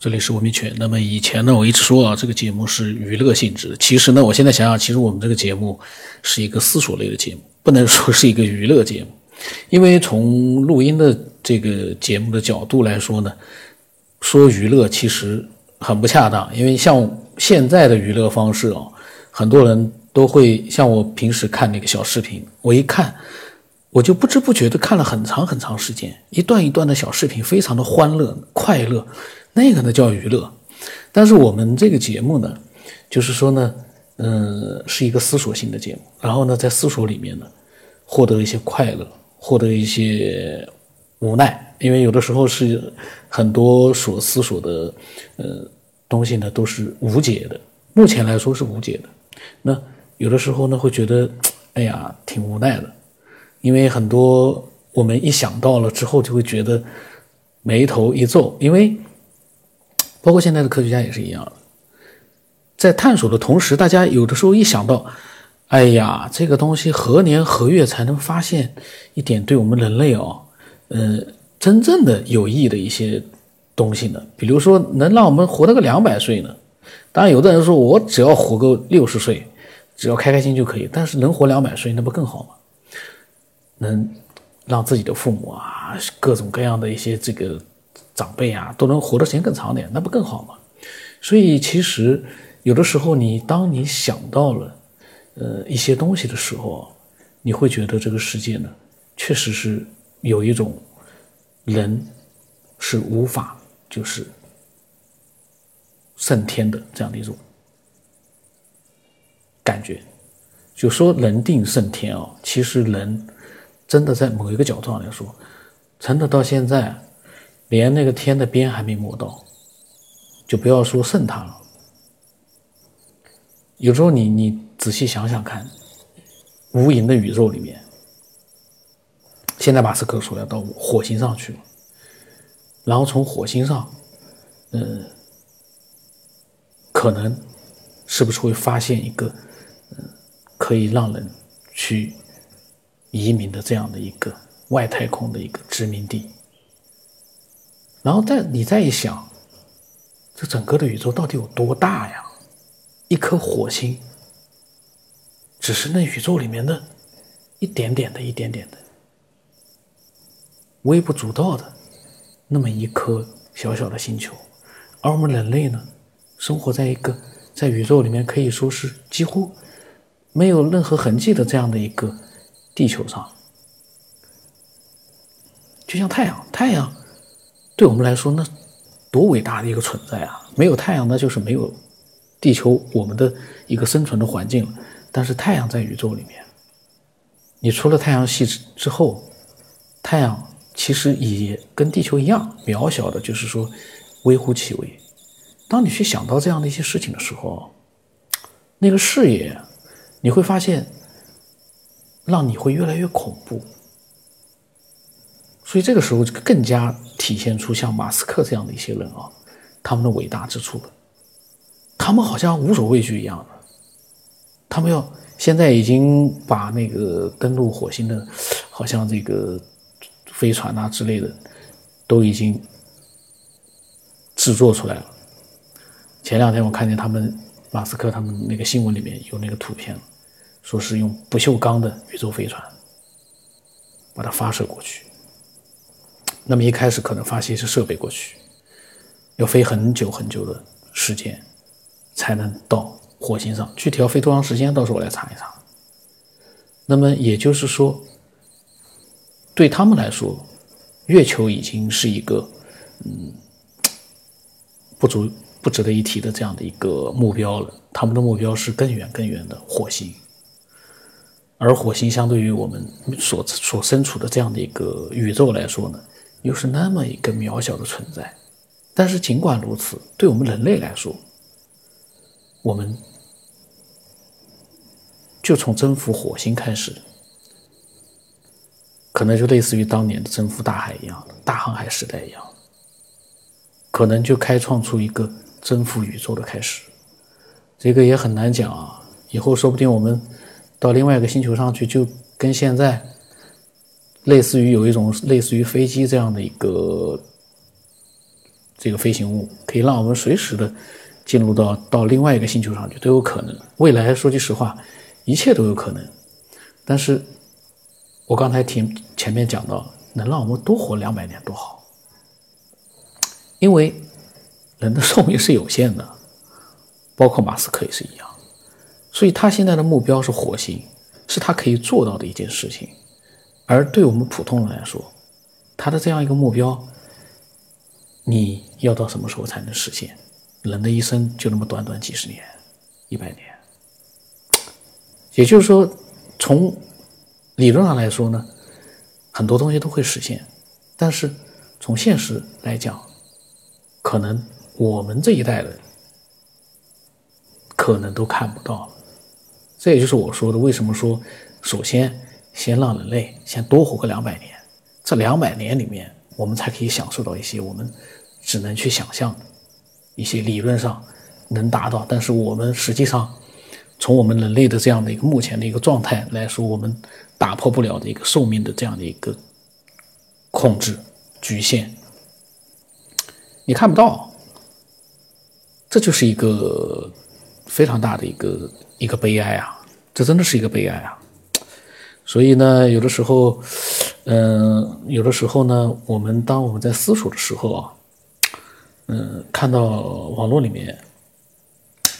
这里是文明圈。那么以前呢，我一直说啊，这个节目是娱乐性质的。其实呢，我现在想想，其实我们这个节目是一个思索类的节目，不能说是一个娱乐节目。因为从录音的这个节目的角度来说呢，说娱乐其实很不恰当。因为像现在的娱乐方式啊，很多人都会像我平时看那个小视频，我一看，我就不知不觉的看了很长很长时间，一段一段的小视频，非常的欢乐快乐。那个呢叫娱乐，但是我们这个节目呢，就是说呢，嗯，是一个思索性的节目。然后呢，在思索里面呢，获得一些快乐，获得一些无奈，因为有的时候是很多所思索的，呃，东西呢都是无解的。目前来说是无解的。那有的时候呢，会觉得，哎呀，挺无奈的，因为很多我们一想到了之后，就会觉得眉头一皱，因为。包括现在的科学家也是一样的，在探索的同时，大家有的时候一想到，哎呀，这个东西何年何月才能发现一点对我们人类哦，呃，真正的有益的一些东西呢？比如说，能让我们活到个两百岁呢？当然，有的人说我只要活够六十岁，只要开开心就可以。但是能活两百岁，那不更好吗？能让自己的父母啊，各种各样的一些这个。长辈啊，都能活的时间更长点，那不更好吗？所以其实有的时候，你当你想到了呃一些东西的时候，你会觉得这个世界呢，确实是有一种人是无法就是胜天的这样的一种感觉。就说人定胜天啊，其实人真的在某一个角度上来说，真的到现在。连那个天的边还没摸到，就不要说胜他了。有时候你你仔细想想看，无垠的宇宙里面，现在马斯克说要到火星上去了，然后从火星上，呃，可能是不是会发现一个，嗯，可以让人去移民的这样的一个外太空的一个殖民地？然后再你再一想，这整个的宇宙到底有多大呀？一颗火星，只是那宇宙里面的一点点的、一点点的、微不足道的那么一颗小小的星球，而我们人类呢，生活在一个在宇宙里面可以说是几乎没有任何痕迹的这样的一个地球上，就像太阳，太阳。对我们来说，那多伟大的一个存在啊！没有太阳，那就是没有地球我们的一个生存的环境了。但是太阳在宇宙里面，你除了太阳系之后，太阳其实也跟地球一样渺小的，就是说微乎其微。当你去想到这样的一些事情的时候，那个视野你会发现，让你会越来越恐怖。所以这个时候就更加体现出像马斯克这样的一些人啊，他们的伟大之处了。他们好像无所畏惧一样的，他们要现在已经把那个登陆火星的，好像这个飞船啊之类的，都已经制作出来了。前两天我看见他们马斯克他们那个新闻里面有那个图片，说是用不锈钢的宇宙飞船把它发射过去。那么一开始可能发些是设备过去，要飞很久很久的时间，才能到火星上。具体要飞多长时间，到时候我来查一查。那么也就是说，对他们来说，月球已经是一个嗯不足不值得一提的这样的一个目标了。他们的目标是更远更远的火星，而火星相对于我们所所身处的这样的一个宇宙来说呢？又是那么一个渺小的存在，但是尽管如此，对我们人类来说，我们就从征服火星开始，可能就类似于当年的征服大海一样大航海时代一样，可能就开创出一个征服宇宙的开始。这个也很难讲啊，以后说不定我们到另外一个星球上去，就跟现在。类似于有一种类似于飞机这样的一个这个飞行物，可以让我们随时的进入到到另外一个星球上去，都有可能。未来说句实话，一切都有可能。但是，我刚才听前面讲到，能让我们多活两百年多好，因为人的寿命是有限的，包括马斯克也是一样。所以他现在的目标是火星，是他可以做到的一件事情。而对我们普通人来说，他的这样一个目标，你要到什么时候才能实现？人的一生就那么短短几十年、一百年。也就是说，从理论上来说呢，很多东西都会实现，但是从现实来讲，可能我们这一代人可能都看不到了。这也就是我说的，为什么说首先先让人类先多活个两百年，这两百年里面，我们才可以享受到一些我们只能去想象的一些理论上能达到，但是我们实际上从我们人类的这样的一个目前的一个状态来说，我们打破不了的一个寿命的这样的一个控制局限，你看不到，这就是一个非常大的一个。一个悲哀啊，这真的是一个悲哀啊！所以呢，有的时候，嗯，有的时候呢，我们当我们在思索的时候啊，嗯，看到网络里面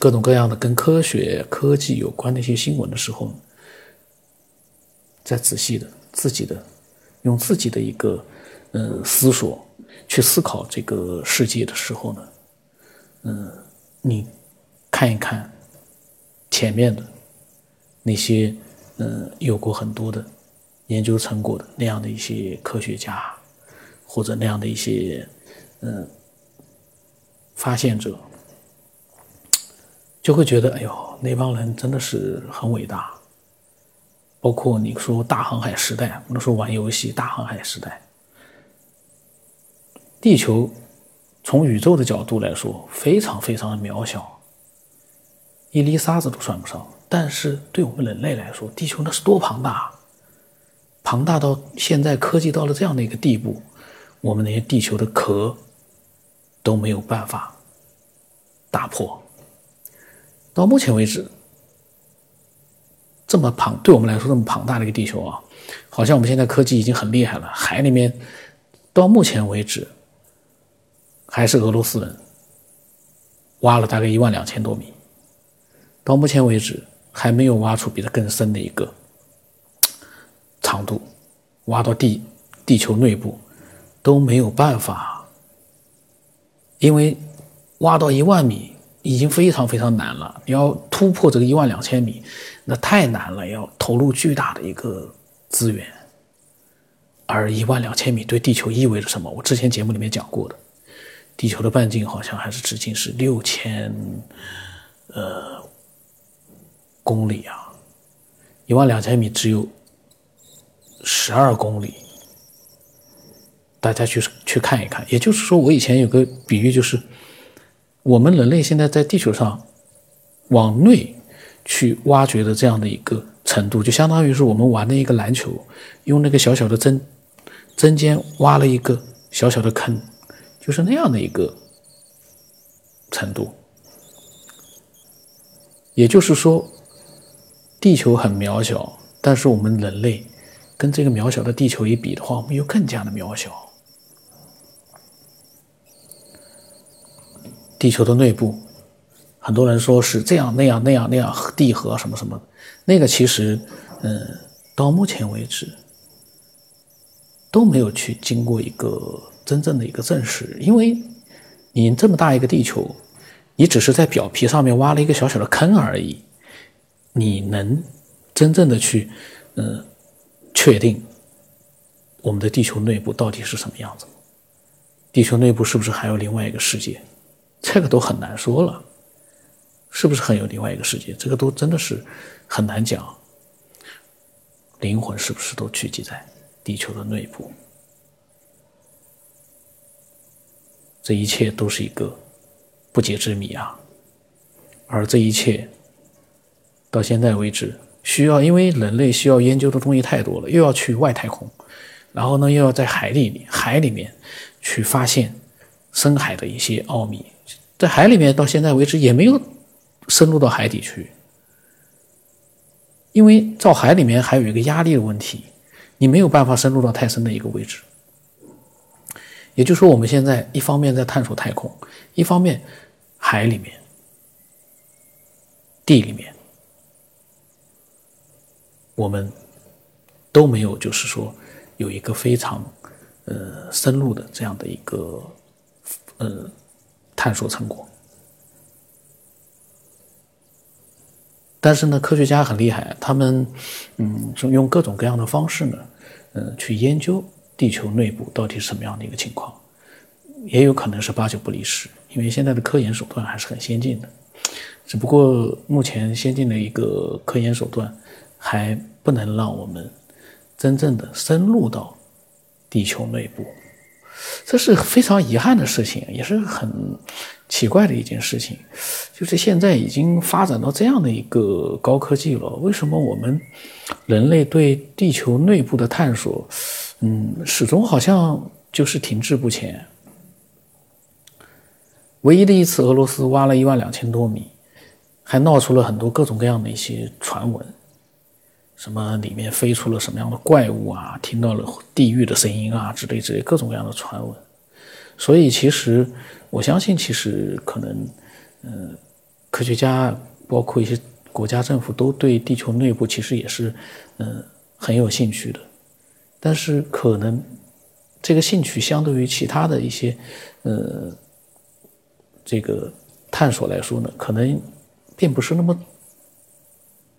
各种各样的跟科学、科技有关的一些新闻的时候，再仔细的、自己的用自己的一个嗯思索去思考这个世界的时候呢，嗯，你看一看。前面的那些，嗯，有过很多的研究成果的那样的一些科学家，或者那样的一些，嗯，发现者，就会觉得，哎呦，那帮人真的是很伟大。包括你说大航海时代，我们说玩游戏大航海时代，地球从宇宙的角度来说，非常非常的渺小。一粒沙子都算不上，但是对我们人类来说，地球那是多庞大，庞大到现在科技到了这样的一个地步，我们那些地球的壳都没有办法打破。到目前为止，这么庞对我们来说这么庞大的一个地球啊，好像我们现在科技已经很厉害了。海里面到目前为止，还是俄罗斯人挖了大概一万两千多米。到目前为止，还没有挖出比它更深的一个长度，挖到地地球内部都没有办法，因为挖到一万米已经非常非常难了，你要突破这个一万两千米，那太难了，要投入巨大的一个资源。而一万两千米对地球意味着什么？我之前节目里面讲过的，地球的半径好像还是直径是六千，呃。公里啊，一万两千米只有十二公里，大家去去看一看。也就是说，我以前有个比喻，就是我们人类现在在地球上往内去挖掘的这样的一个程度，就相当于是我们玩的一个篮球，用那个小小的针针尖挖了一个小小的坑，就是那样的一个程度。也就是说。地球很渺小，但是我们人类跟这个渺小的地球一比的话，我们又更加的渺小。地球的内部，很多人说是这样那样那样那样地核什么什么，那个其实，嗯，到目前为止都没有去经过一个真正的一个证实，因为你这么大一个地球，你只是在表皮上面挖了一个小小的坑而已。你能真正的去，嗯，确定我们的地球内部到底是什么样子？地球内部是不是还有另外一个世界？这个都很难说了，是不是还有另外一个世界？这个都真的是很难讲。灵魂是不是都聚集在地球的内部？这一切都是一个不解之谜啊！而这一切。到现在为止，需要因为人类需要研究的东西太多了，又要去外太空，然后呢又要在海里海里面去发现深海的一些奥秘，在海里面到现在为止也没有深入到海底去，因为造海里面还有一个压力的问题，你没有办法深入到太深的一个位置。也就是说，我们现在一方面在探索太空，一方面海里面、地里面，我们都没有，就是说有一个非常呃深入的这样的一个。呃，探索成果，但是呢，科学家很厉害，他们嗯，用各种各样的方式呢，嗯，去研究地球内部到底是什么样的一个情况，也有可能是八九不离十，因为现在的科研手段还是很先进的，只不过目前先进的一个科研手段还不能让我们真正的深入到地球内部。这是非常遗憾的事情，也是很奇怪的一件事情。就是现在已经发展到这样的一个高科技了，为什么我们人类对地球内部的探索，嗯，始终好像就是停滞不前？唯一的一次，俄罗斯挖了一万两千多米，还闹出了很多各种各样的一些传闻。什么里面飞出了什么样的怪物啊？听到了地狱的声音啊，之类之类各种各样的传闻。所以其实我相信，其实可能，嗯，科学家包括一些国家政府都对地球内部其实也是，嗯，很有兴趣的。但是可能这个兴趣相对于其他的一些，呃，这个探索来说呢，可能并不是那么。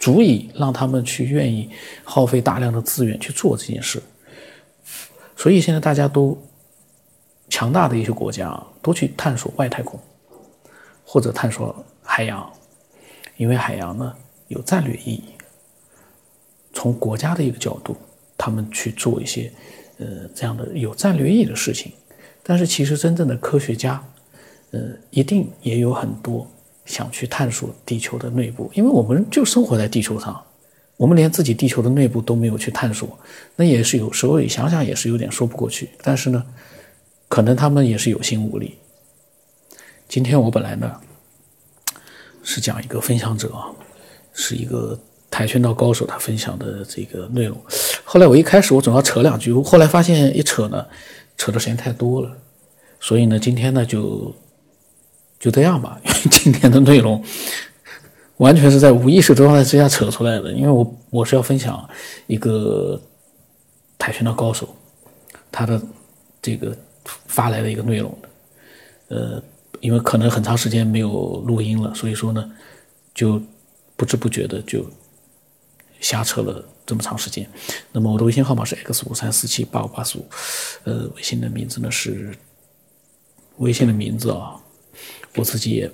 足以让他们去愿意耗费大量的资源去做这件事，所以现在大家都强大的一些国家啊都去探索外太空，或者探索海洋，因为海洋呢有战略意义。从国家的一个角度，他们去做一些呃这样的有战略意义的事情，但是其实真正的科学家，呃，一定也有很多。想去探索地球的内部，因为我们就生活在地球上，我们连自己地球的内部都没有去探索，那也是有时候想想也是有点说不过去。但是呢，可能他们也是有心无力。今天我本来呢是讲一个分享者啊，是一个跆拳道高手，他分享的这个内容。后来我一开始我总要扯两句，后来发现一扯呢，扯的时间太多了，所以呢，今天呢就。就这样吧，因为今天的内容完全是在无意识状态之下扯出来的。因为我我是要分享一个跆拳道高手他的这个发来的一个内容，呃，因为可能很长时间没有录音了，所以说呢，就不知不觉的就瞎扯了这么长时间。那么我的微信号码是 x 五三四七八五八四五，呃，微信的名字呢是微信的名字啊。我自己也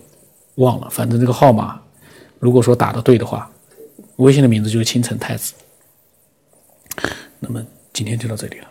忘了，反正这个号码，如果说打的对的话，微信的名字就是青城太子。那么今天就到这里了。